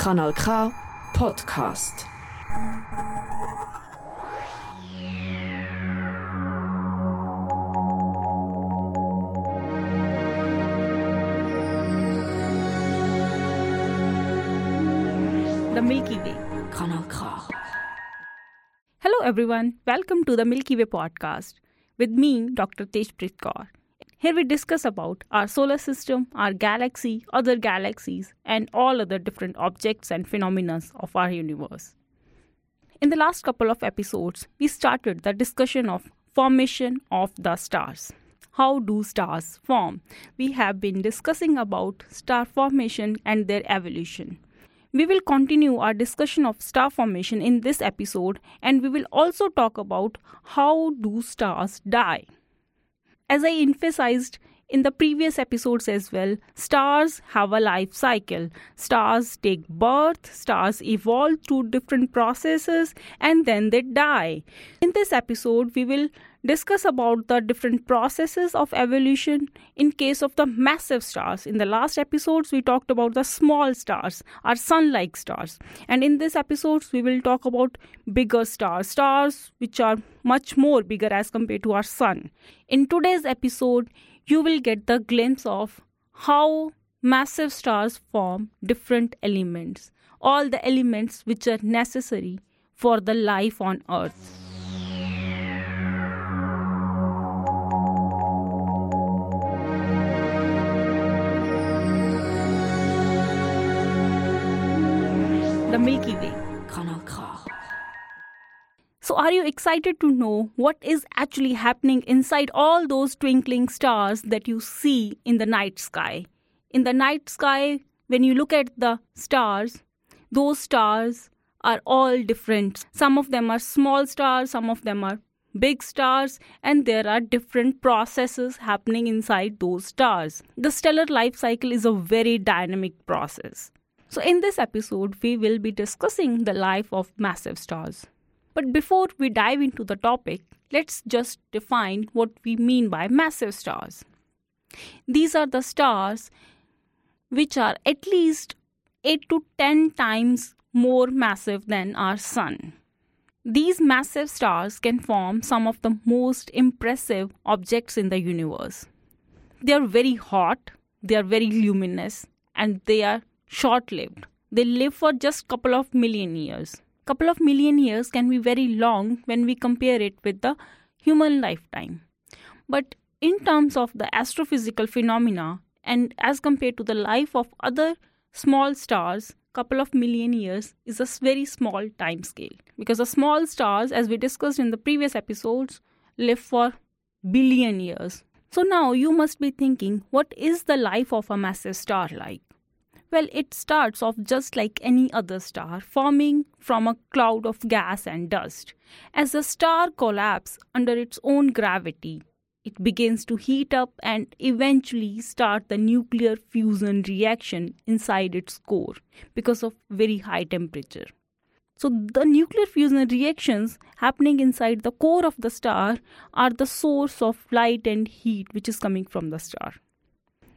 Kanal K Podcast. The Milky Way. Kanal K. Hello, everyone. Welcome to the Milky Way podcast with me, Dr. Tejpreet Kaur. Here we discuss about our solar system, our galaxy, other galaxies, and all other different objects and phenomena of our universe. In the last couple of episodes, we started the discussion of formation of the stars. How do stars form? We have been discussing about star formation and their evolution. We will continue our discussion of star formation in this episode and we will also talk about how do stars die. As I emphasized in the previous episodes as well, stars have a life cycle. Stars take birth, stars evolve through different processes and then they die. In this episode, we will discuss about the different processes of evolution in case of the massive stars. In the last episodes, we talked about the small stars, our sun like stars. And in this episodes, we will talk about bigger stars, stars which are much more bigger as compared to our sun. In today's episode, you will get the glimpse of how massive stars form different elements, all the elements which are necessary for the life on Earth. The Milky Way. So, are you excited to know what is actually happening inside all those twinkling stars that you see in the night sky? In the night sky, when you look at the stars, those stars are all different. Some of them are small stars, some of them are big stars, and there are different processes happening inside those stars. The stellar life cycle is a very dynamic process. So, in this episode, we will be discussing the life of massive stars. But before we dive into the topic, let's just define what we mean by massive stars. These are the stars which are at least 8 to 10 times more massive than our sun. These massive stars can form some of the most impressive objects in the universe. They are very hot, they are very luminous, and they are short lived. They live for just couple of million years. Couple of million years can be very long when we compare it with the human lifetime. But in terms of the astrophysical phenomena and as compared to the life of other small stars, couple of million years is a very small time scale because the small stars as we discussed in the previous episodes live for billion years. So now you must be thinking what is the life of a massive star like? Well, it starts off just like any other star, forming from a cloud of gas and dust. As the star collapses under its own gravity, it begins to heat up and eventually start the nuclear fusion reaction inside its core because of very high temperature. So, the nuclear fusion reactions happening inside the core of the star are the source of light and heat which is coming from the star.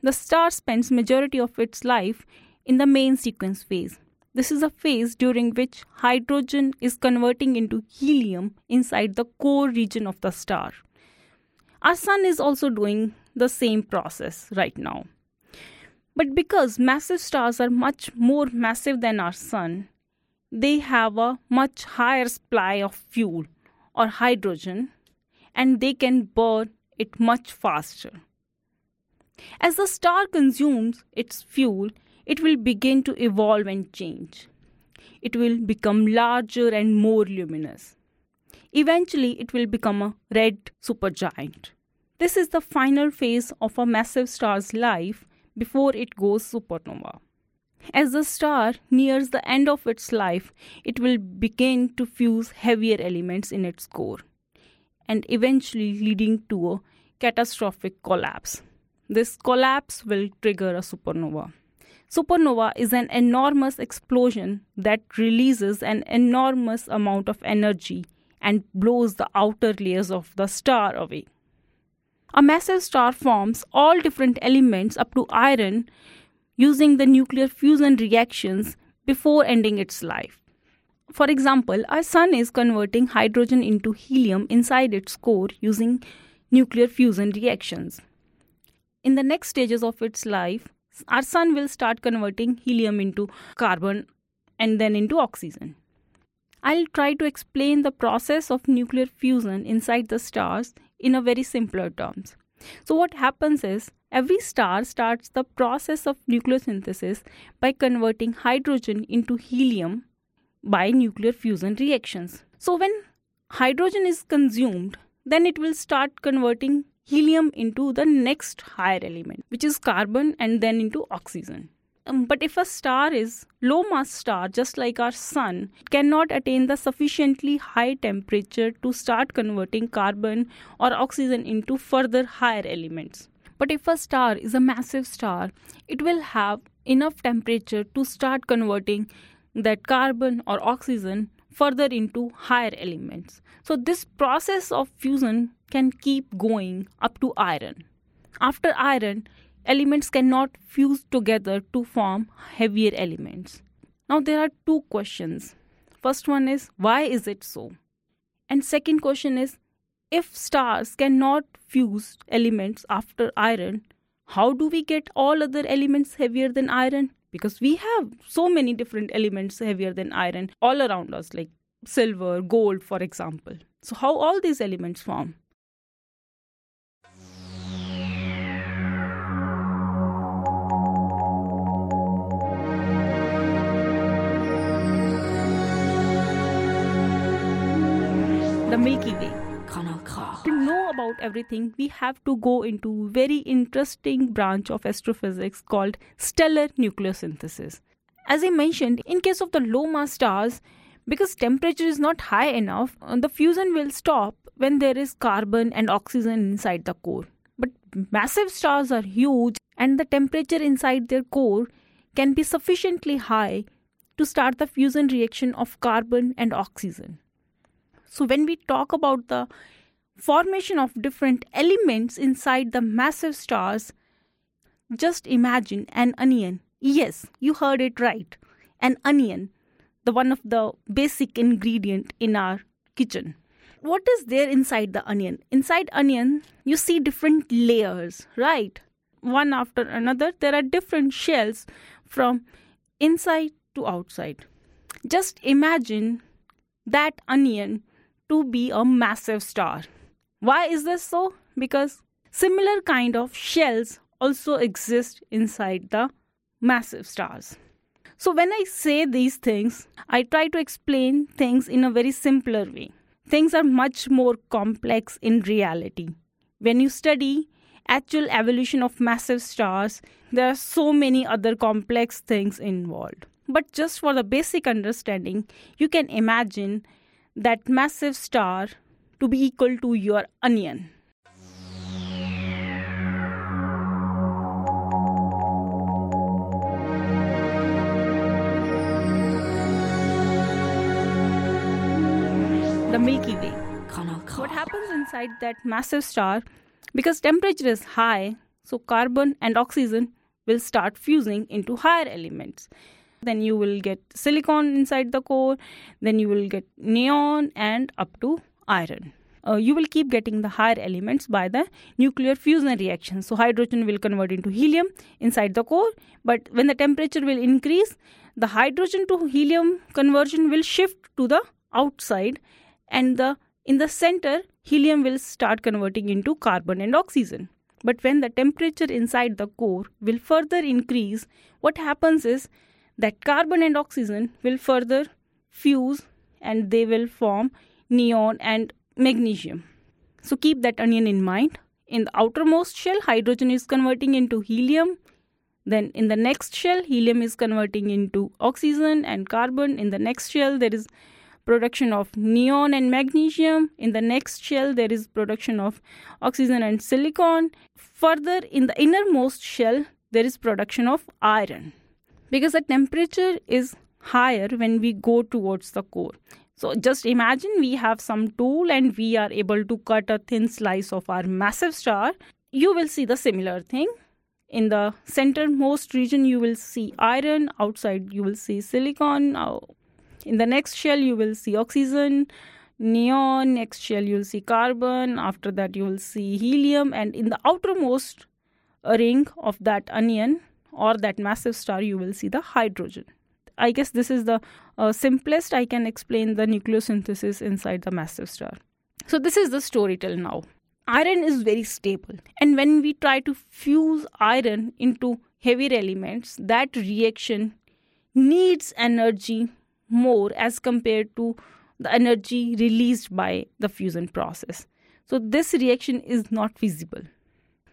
The star spends majority of its life in the main sequence phase. This is a phase during which hydrogen is converting into helium inside the core region of the star. Our sun is also doing the same process right now. But because massive stars are much more massive than our sun, they have a much higher supply of fuel or hydrogen and they can burn it much faster. As the star consumes its fuel, it will begin to evolve and change. It will become larger and more luminous. Eventually, it will become a red supergiant. This is the final phase of a massive star's life before it goes supernova. As the star nears the end of its life, it will begin to fuse heavier elements in its core and eventually leading to a catastrophic collapse. This collapse will trigger a supernova. Supernova is an enormous explosion that releases an enormous amount of energy and blows the outer layers of the star away. A massive star forms all different elements up to iron using the nuclear fusion reactions before ending its life. For example, our sun is converting hydrogen into helium inside its core using nuclear fusion reactions. In the next stages of its life, our sun will start converting helium into carbon and then into oxygen. I'll try to explain the process of nuclear fusion inside the stars in a very simpler terms. So what happens is every star starts the process of nucleosynthesis by converting hydrogen into helium by nuclear fusion reactions. So when hydrogen is consumed, then it will start converting helium into the next higher element, which is carbon, and then into oxygen. Um, but if a star is low mass star, just like our sun, it cannot attain the sufficiently high temperature to start converting carbon or oxygen into further higher elements. But if a star is a massive star, it will have enough temperature to start converting that carbon or oxygen further into higher elements. So, this process of fusion can keep going up to iron. After iron, elements cannot fuse together to form heavier elements. Now, there are two questions. First one is why is it so? And second question is if stars cannot fuse elements after iron, how do we get all other elements heavier than iron? Because we have so many different elements heavier than iron all around us, like silver, gold, for example. So, how all these elements form? Milky Way. To know about everything, we have to go into very interesting branch of astrophysics called stellar nucleosynthesis. As I mentioned, in case of the low mass stars, because temperature is not high enough, uh, the fusion will stop when there is carbon and oxygen inside the core. But massive stars are huge and the temperature inside their core can be sufficiently high to start the fusion reaction of carbon and oxygen. So when we talk about the formation of different elements inside the massive stars, just imagine an onion. Yes, you heard it right. An onion the one of the basic ingredient in our kitchen what is there inside the onion inside onion you see different layers right one after another there are different shells from inside to outside just imagine that onion to be a massive star why is this so because similar kind of shells also exist inside the massive stars so, when I say these things, I try to explain things in a very simpler way. Things are much more complex in reality. When you study actual evolution of massive stars, there are so many other complex things involved. But just for the basic understanding, you can imagine that massive star to be equal to your onion. the Milky Way. What happens inside that massive star? Because temperature is high, so carbon and oxygen will start fusing into higher elements. Then you will get silicon inside the core, then you will get neon and up to iron. Uh, you will keep getting the higher elements by the nuclear fusion reaction. So, hydrogen will convert into helium inside the core, but when the temperature will increase, the hydrogen to helium conversion will shift to the outside and the in the center helium will start converting into carbon and oxygen but when the temperature inside the core will further increase what happens is that carbon and oxygen will further fuse and they will form neon and magnesium. So keep that onion in mind. In the outermost shell hydrogen is converting into helium. Then in the next shell helium is converting into oxygen and carbon. In the next shell there is production of neon and magnesium. In the next shell, there is production of oxygen and silicon. Further, in the innermost shell, there is production of iron because the temperature is higher when we go towards the core. So just imagine we have some tool and we are able to cut a thin slice of our massive star. You will see the similar thing. In the centermost region you will see iron. Outside you will see silicon. In the next shell you will see oxygen neon. Next shell you'll see carbon. After that you will see helium. And in the outermost ring of that onion or that massive star you will see the hydrogen. I guess this is the uh, simplest i can explain the nucleosynthesis inside the massive star. So this is the story till now. Iron is very stable and when we try to fuse iron into heavier elements that reaction needs energy more as compared to the energy released by the fusion process. So this reaction is not feasible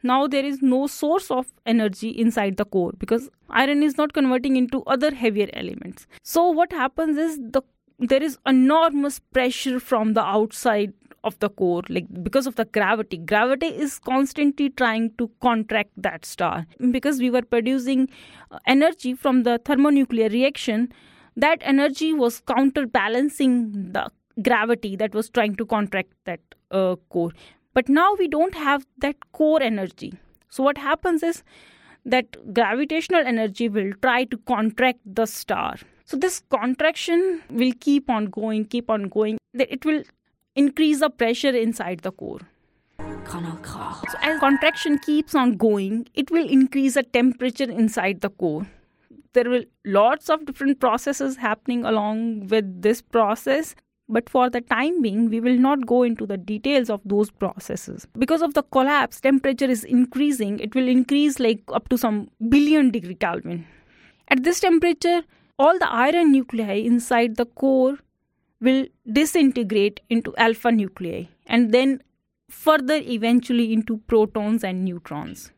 now there is no source of energy inside the core because iron is not converting into other heavier elements. So what happens is the there is enormous pressure from the outside of the core like because of the gravity. Gravity is constantly trying to contract that star. Because we were producing uh, energy from the thermonuclear reaction that energy was counterbalancing the gravity that was trying to contract that uh, core but now we don't have that core energy so what happens is that gravitational energy will try to contract the star so this contraction will keep on going keep on going it will increase the pressure inside the core. So as contraction keeps on going, it will increase the temperature inside the core. There will lots of different processes happening along with this process, but for the time being, we will not go into the details of those processes. Because of the collapse, temperature is increasing. It will increase like up to some billion degree Kelvin. At this temperature, all the iron nuclei inside the core will disintegrate into alpha nuclei and then further eventually into protons and neutrons.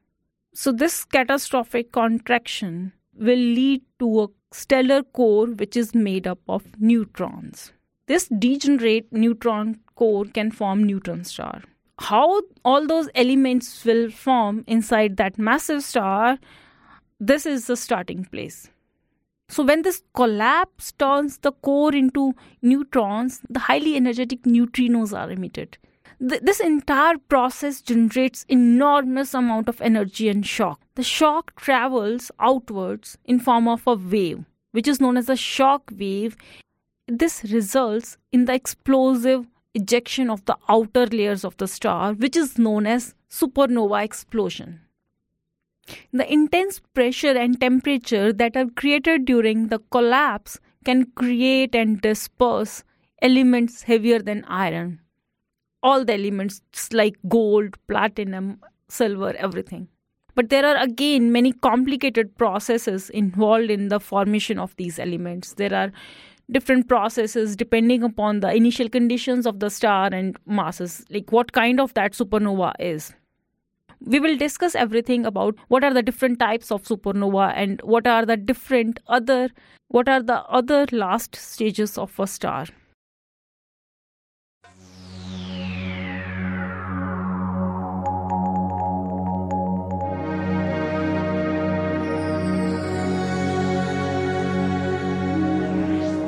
So, this catastrophic contraction will lead to a stellar core which is made up of neutrons. This degenerate neutron core can form neutron star. How all those elements will form inside that massive star, this is the starting place. So, when this collapse turns the core into neutrons, the highly energetic neutrinos are emitted. Th- this entire process generates enormous amount of energy and shock. The shock travels outwards in form of a wave, which is known as a shock wave. This results in the explosive ejection of the outer layers of the star, which is known as supernova explosion. The intense pressure and temperature that are created during the collapse can create and disperse elements heavier than iron. All the elements like gold, platinum, silver, everything. But there are again many complicated processes involved in the formation of these elements. There are different processes depending upon the initial conditions of the star and masses, like what kind of that supernova is. We will discuss everything about what are the different types of supernova and what are the different other what are the other last stages of a star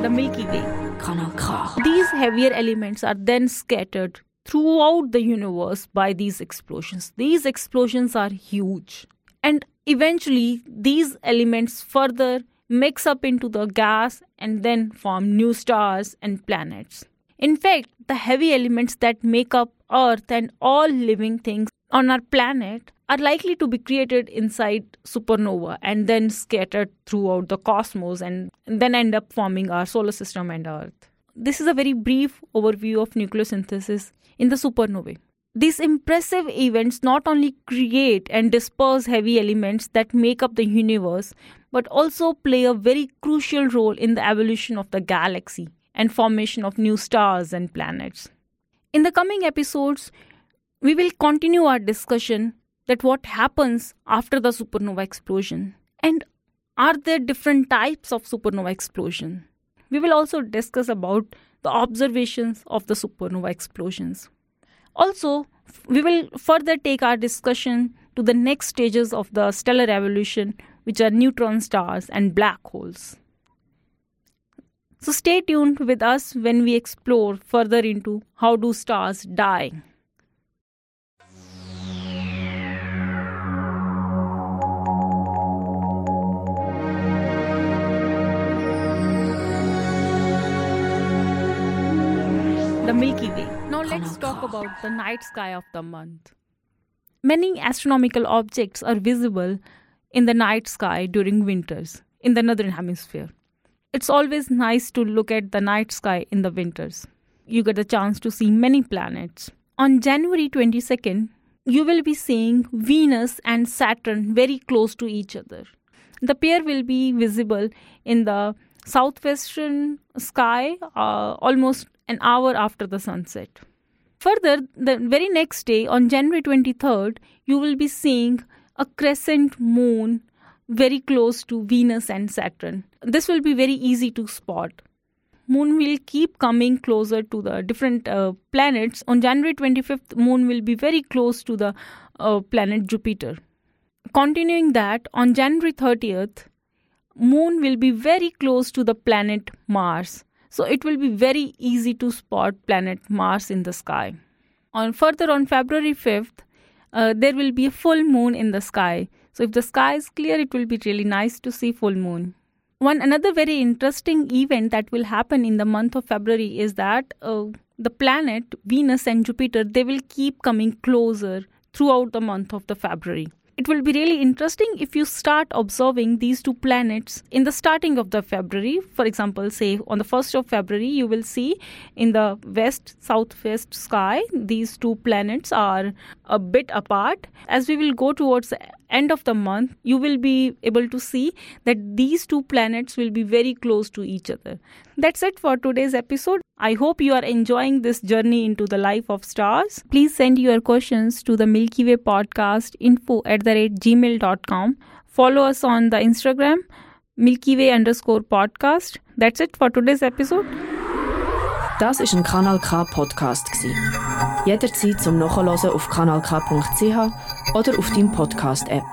the milky way these heavier elements are then scattered throughout the universe by these explosions. These explosions are huge. And eventually, these elements further mix up into the gas and then form new stars and planets. In fact, the heavy elements that make up Earth and all living things on our planet are likely to be created inside supernova and then scattered throughout the cosmos and then end up forming our solar system and Earth. This is a very brief overview of nucleosynthesis in the supernovae. These impressive events not only create and disperse heavy elements that make up the universe, but also play a very crucial role in the evolution of the galaxy and formation of new stars and planets. In the coming episodes, we will continue our discussion that what happens after the supernova explosion and are there different types of supernova explosion. We will also discuss about the observations of the supernova explosions. Also, we will further take our discussion to the next stages of the stellar evolution, which are neutron stars and black holes. So stay tuned with us when we explore further into how do stars die. Milky Way. Now let's talk about the night sky of the month. Many astronomical objects are visible in the night sky during winters in the northern hemisphere. It's always nice to look at the night sky in the winters. You get a chance to see many planets. On January 22nd, you will be seeing Venus and Saturn very close to each other. The pair will be visible in the southwestern sky uh, almost an hour after the sunset. Further, the very next day, on January 23rd, you will be seeing a crescent moon very close to Venus and Saturn. This will be very easy to spot. Moon will keep coming closer to the different uh, planets. On January 25th, Moon will be very close to the uh, planet Jupiter. Continuing that, on January 30th, Moon will be very close to the planet Mars. So it will be very easy to spot planet Mars in the sky. On further on February 5th, uh, there will be a full moon in the sky. So if the sky is clear, it will be really nice to see full moon. One another very interesting event that will happen in the month of February is that uh, the planet Venus and Jupiter they will keep coming closer throughout the month of the February it will be really interesting if you start observing these two planets in the starting of the February. For example, say on the 1st of February, you will see in the west southwest sky, these two planets are a bit apart. As we will go towards the end of the month, you will be able to see that these two planets will be very close to each other. That's it for today's episode. I hope you are enjoying this journey into the life of stars. Please send your questions to the Milky Way podcast info at the rate gmail.com. Follow us on the Instagram Milky Way underscore podcast. That's it for today's episode. Das ist ein Kanal K Podcast gsi. Jederzeit zum Nachhören auf kanalk.ch oder auf deinem Podcast App.